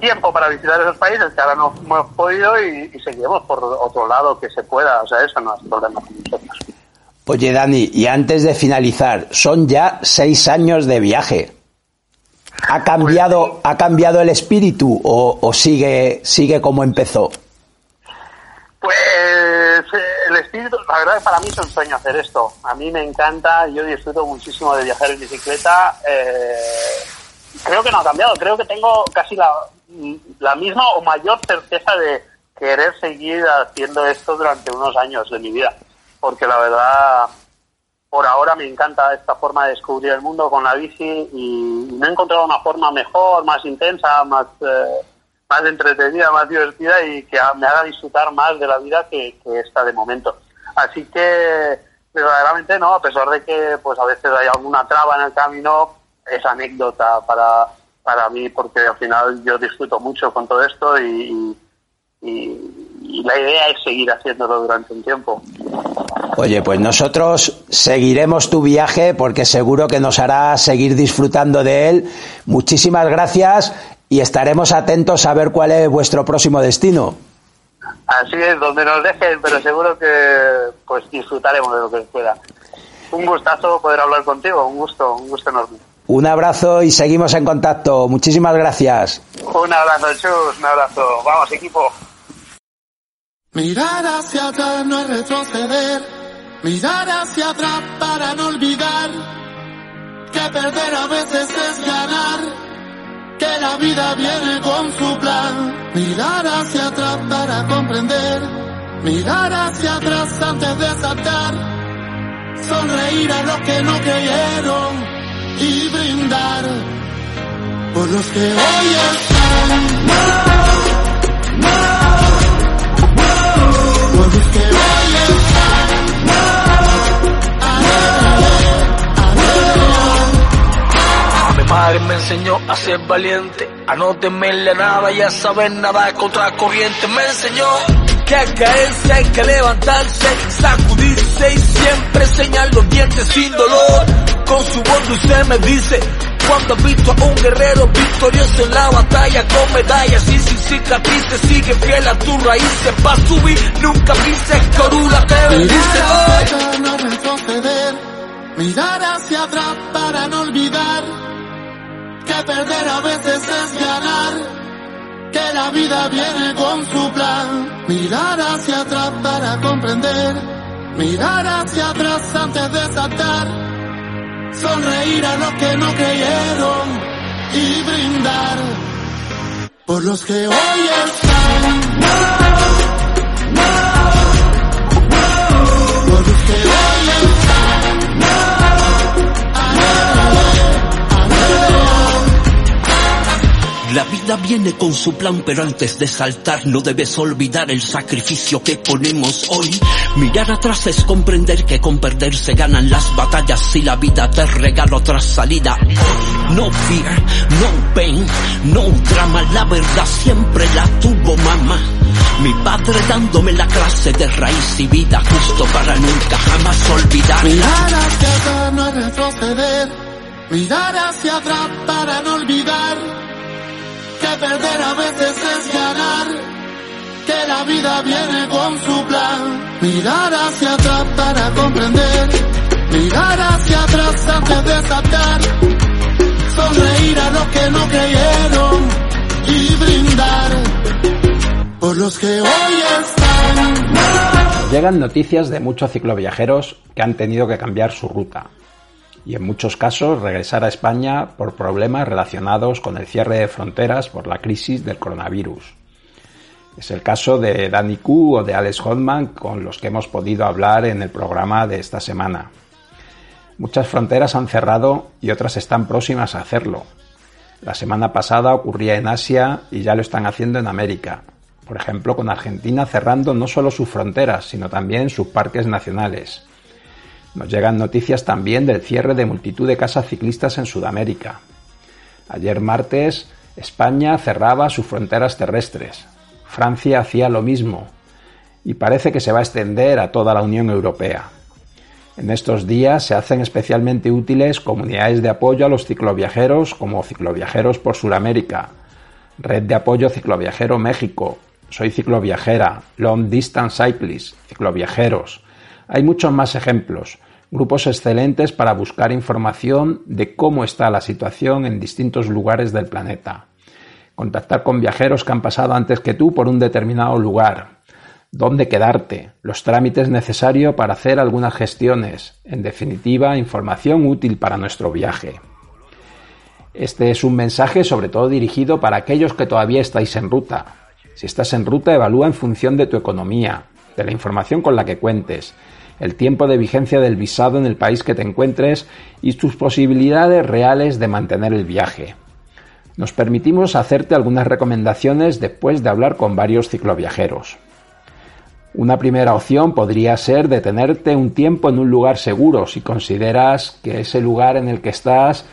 tiempo para visitar esos países que ahora no hemos podido y, y seguiremos por otro lado que se pueda o sea eso no es problema para nosotros Oye, Dani, y antes de finalizar, son ya seis años de viaje. ¿Ha cambiado, ¿ha cambiado el espíritu o, o sigue, sigue como empezó? Pues eh, el espíritu, la verdad para mí es un sueño hacer esto. A mí me encanta, yo disfruto muchísimo de viajar en bicicleta. eh, creo que no ha cambiado, creo que tengo casi la, la misma o mayor certeza de querer seguir haciendo esto durante unos años de mi vida. Porque la verdad, por ahora me encanta esta forma de descubrir el mundo con la bici y no he encontrado una forma mejor, más intensa, más, eh, más entretenida, más divertida y que me haga disfrutar más de la vida que, que de momento. Así que verdaderamente no, a pesar de que pues a veces hay alguna traba en el camino, es anécdota para, para mí porque al final yo disfruto mucho con todo esto y, y- y la idea es seguir haciéndolo durante un tiempo. Oye, pues nosotros seguiremos tu viaje porque seguro que nos hará seguir disfrutando de él. Muchísimas gracias y estaremos atentos a ver cuál es vuestro próximo destino. Así es, donde nos dejen, pero seguro que pues disfrutaremos de lo que pueda. Un gustazo poder hablar contigo, un gusto, un gusto enorme. Un abrazo y seguimos en contacto. Muchísimas gracias. Un abrazo, Chus, un abrazo. Vamos, equipo. Mirar hacia atrás no es retroceder, mirar hacia atrás para no olvidar que perder a veces es ganar, que la vida viene con su plan. Mirar hacia atrás para comprender, mirar hacia atrás antes de saltar, sonreír a los que no creyeron y brindar por los que hoy están. Me enseñó a ser valiente, a no temerle a nada y a saber nada contra corriente. Me enseñó que al caerse hay que levantarse, sacudirse y siempre señalar los dientes sin dolor. Con su voz dulce me dice, cuando has visto a un guerrero victorioso en la batalla con medallas y sin cicatrices, sigue fiel a tus raíces, pa' subir, nunca pises corula, te bendice hoy. no retroceder, mirar hacia atrás para no olvidar que perder a veces es ganar, que la vida viene con su plan. Mirar hacia atrás para comprender, mirar hacia atrás antes de saltar, sonreír a los que no creyeron y brindar por los que hoy están. La vida viene con su plan, pero antes de saltar no debes olvidar el sacrificio que ponemos hoy. Mirar atrás es comprender que con perder se ganan las batallas y la vida te regala otra salida. No fear, no pain, no drama, la verdad siempre la tuvo mamá. Mi padre dándome la clase de raíz y vida justo para nunca jamás olvidar. Mirar hacia atrás no es retroceder, mirar hacia atrás para no olvidar que perder a veces es ganar, que la vida viene con su plan. Mirar hacia atrás para comprender, mirar hacia atrás antes de saltar, sonreír a los que no creyeron y brindar por los que hoy están. Llegan noticias de muchos cicloviajeros que han tenido que cambiar su ruta y en muchos casos regresar a España por problemas relacionados con el cierre de fronteras por la crisis del coronavirus. Es el caso de Danny Q o de Alex Hodman con los que hemos podido hablar en el programa de esta semana. Muchas fronteras han cerrado y otras están próximas a hacerlo. La semana pasada ocurría en Asia y ya lo están haciendo en América. Por ejemplo, con Argentina cerrando no solo sus fronteras, sino también sus parques nacionales. Nos llegan noticias también del cierre de multitud de casas ciclistas en Sudamérica. Ayer martes, España cerraba sus fronteras terrestres. Francia hacía lo mismo y parece que se va a extender a toda la Unión Europea. En estos días se hacen especialmente útiles comunidades de apoyo a los cicloviajeros como Cicloviajeros por Sudamérica, Red de Apoyo Cicloviajero México, Soy Cicloviajera, Long Distance Cyclist, Cicloviajeros. Hay muchos más ejemplos, grupos excelentes para buscar información de cómo está la situación en distintos lugares del planeta. Contactar con viajeros que han pasado antes que tú por un determinado lugar, dónde quedarte, los trámites necesarios para hacer algunas gestiones, en definitiva, información útil para nuestro viaje. Este es un mensaje sobre todo dirigido para aquellos que todavía estáis en ruta. Si estás en ruta, evalúa en función de tu economía, de la información con la que cuentes, el tiempo de vigencia del visado en el país que te encuentres y tus posibilidades reales de mantener el viaje. Nos permitimos hacerte algunas recomendaciones después de hablar con varios cicloviajeros. Una primera opción podría ser detenerte un tiempo en un lugar seguro si consideras que ese lugar en el que estás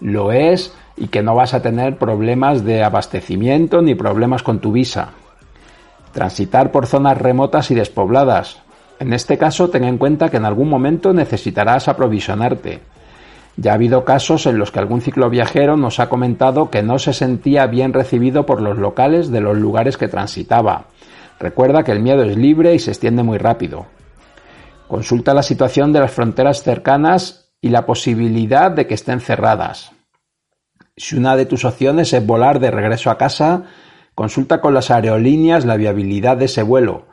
lo es y que no vas a tener problemas de abastecimiento ni problemas con tu visa. Transitar por zonas remotas y despobladas. En este caso, ten en cuenta que en algún momento necesitarás aprovisionarte ya ha habido casos en los que algún cicloviajero nos ha comentado que no se sentía bien recibido por los locales de los lugares que transitaba. Recuerda que el miedo es libre y se extiende muy rápido. Consulta la situación de las fronteras cercanas y la posibilidad de que estén cerradas. Si una de tus opciones es volar de regreso a casa, consulta con las aerolíneas la viabilidad de ese vuelo.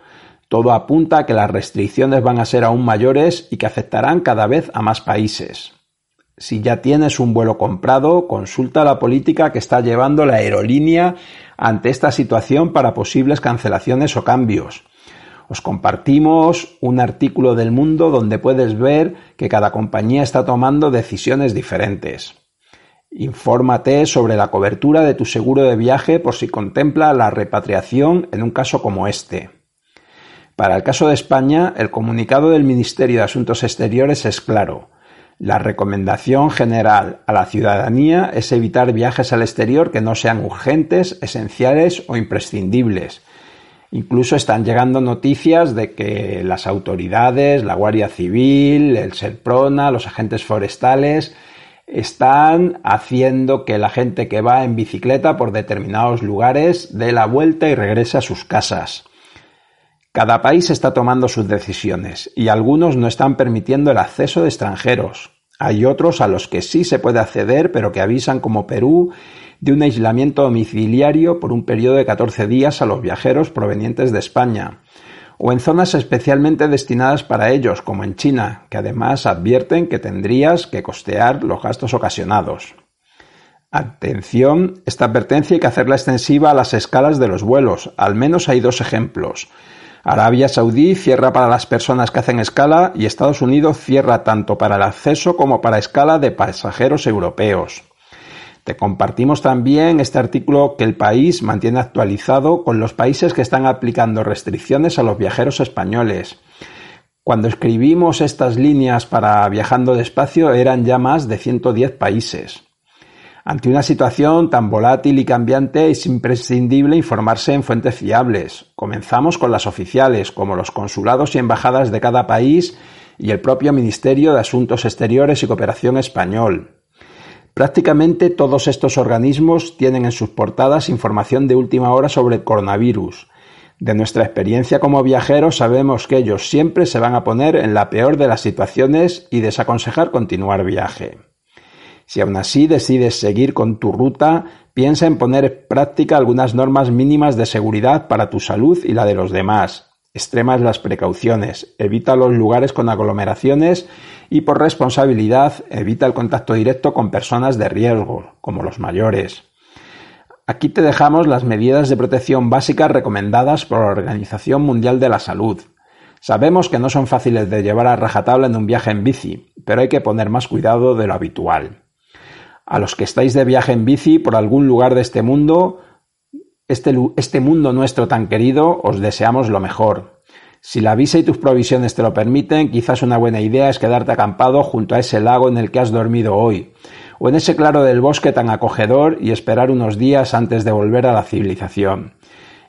Todo apunta a que las restricciones van a ser aún mayores y que afectarán cada vez a más países. Si ya tienes un vuelo comprado, consulta la política que está llevando la aerolínea ante esta situación para posibles cancelaciones o cambios. Os compartimos un artículo del mundo donde puedes ver que cada compañía está tomando decisiones diferentes. Infórmate sobre la cobertura de tu seguro de viaje por si contempla la repatriación en un caso como este. Para el caso de España, el comunicado del Ministerio de Asuntos Exteriores es claro la recomendación general a la ciudadanía es evitar viajes al exterior que no sean urgentes, esenciales o imprescindibles. Incluso están llegando noticias de que las autoridades, la Guardia Civil, el SERPRONA, los agentes forestales, están haciendo que la gente que va en bicicleta por determinados lugares dé la vuelta y regrese a sus casas. Cada país está tomando sus decisiones y algunos no están permitiendo el acceso de extranjeros. Hay otros a los que sí se puede acceder, pero que avisan como Perú de un aislamiento domiciliario por un periodo de 14 días a los viajeros provenientes de España, o en zonas especialmente destinadas para ellos, como en China, que además advierten que tendrías que costear los gastos ocasionados. Atención, esta advertencia hay que hacerla extensiva a las escalas de los vuelos. Al menos hay dos ejemplos. Arabia Saudí cierra para las personas que hacen escala y Estados Unidos cierra tanto para el acceso como para escala de pasajeros europeos. Te compartimos también este artículo que el país mantiene actualizado con los países que están aplicando restricciones a los viajeros españoles. Cuando escribimos estas líneas para Viajando despacio eran ya más de 110 países. Ante una situación tan volátil y cambiante es imprescindible informarse en fuentes fiables. Comenzamos con las oficiales, como los consulados y embajadas de cada país y el propio Ministerio de Asuntos Exteriores y Cooperación español. Prácticamente todos estos organismos tienen en sus portadas información de última hora sobre el coronavirus. De nuestra experiencia como viajeros sabemos que ellos siempre se van a poner en la peor de las situaciones y desaconsejar continuar viaje. Si aún así decides seguir con tu ruta, piensa en poner en práctica algunas normas mínimas de seguridad para tu salud y la de los demás. Extremas las precauciones, evita los lugares con aglomeraciones y por responsabilidad evita el contacto directo con personas de riesgo, como los mayores. Aquí te dejamos las medidas de protección básicas recomendadas por la Organización Mundial de la Salud. Sabemos que no son fáciles de llevar a rajatabla en un viaje en bici, pero hay que poner más cuidado de lo habitual. A los que estáis de viaje en bici por algún lugar de este mundo, este, este mundo nuestro tan querido, os deseamos lo mejor. Si la visa y tus provisiones te lo permiten, quizás una buena idea es quedarte acampado junto a ese lago en el que has dormido hoy, o en ese claro del bosque tan acogedor y esperar unos días antes de volver a la civilización.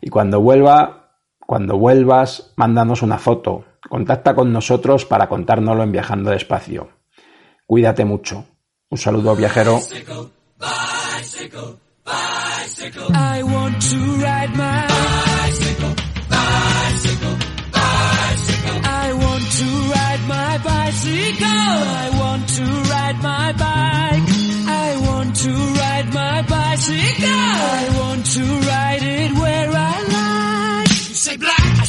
Y cuando vuelva, cuando vuelvas, mándanos una foto. Contacta con nosotros para contárnoslo en Viajando Despacio. Cuídate mucho. Un saludo viajero. I want to ride my bicycle. I want to ride my bicycle. I want to ride my bike. I want to ride my bicycle. I want to ride it where I like.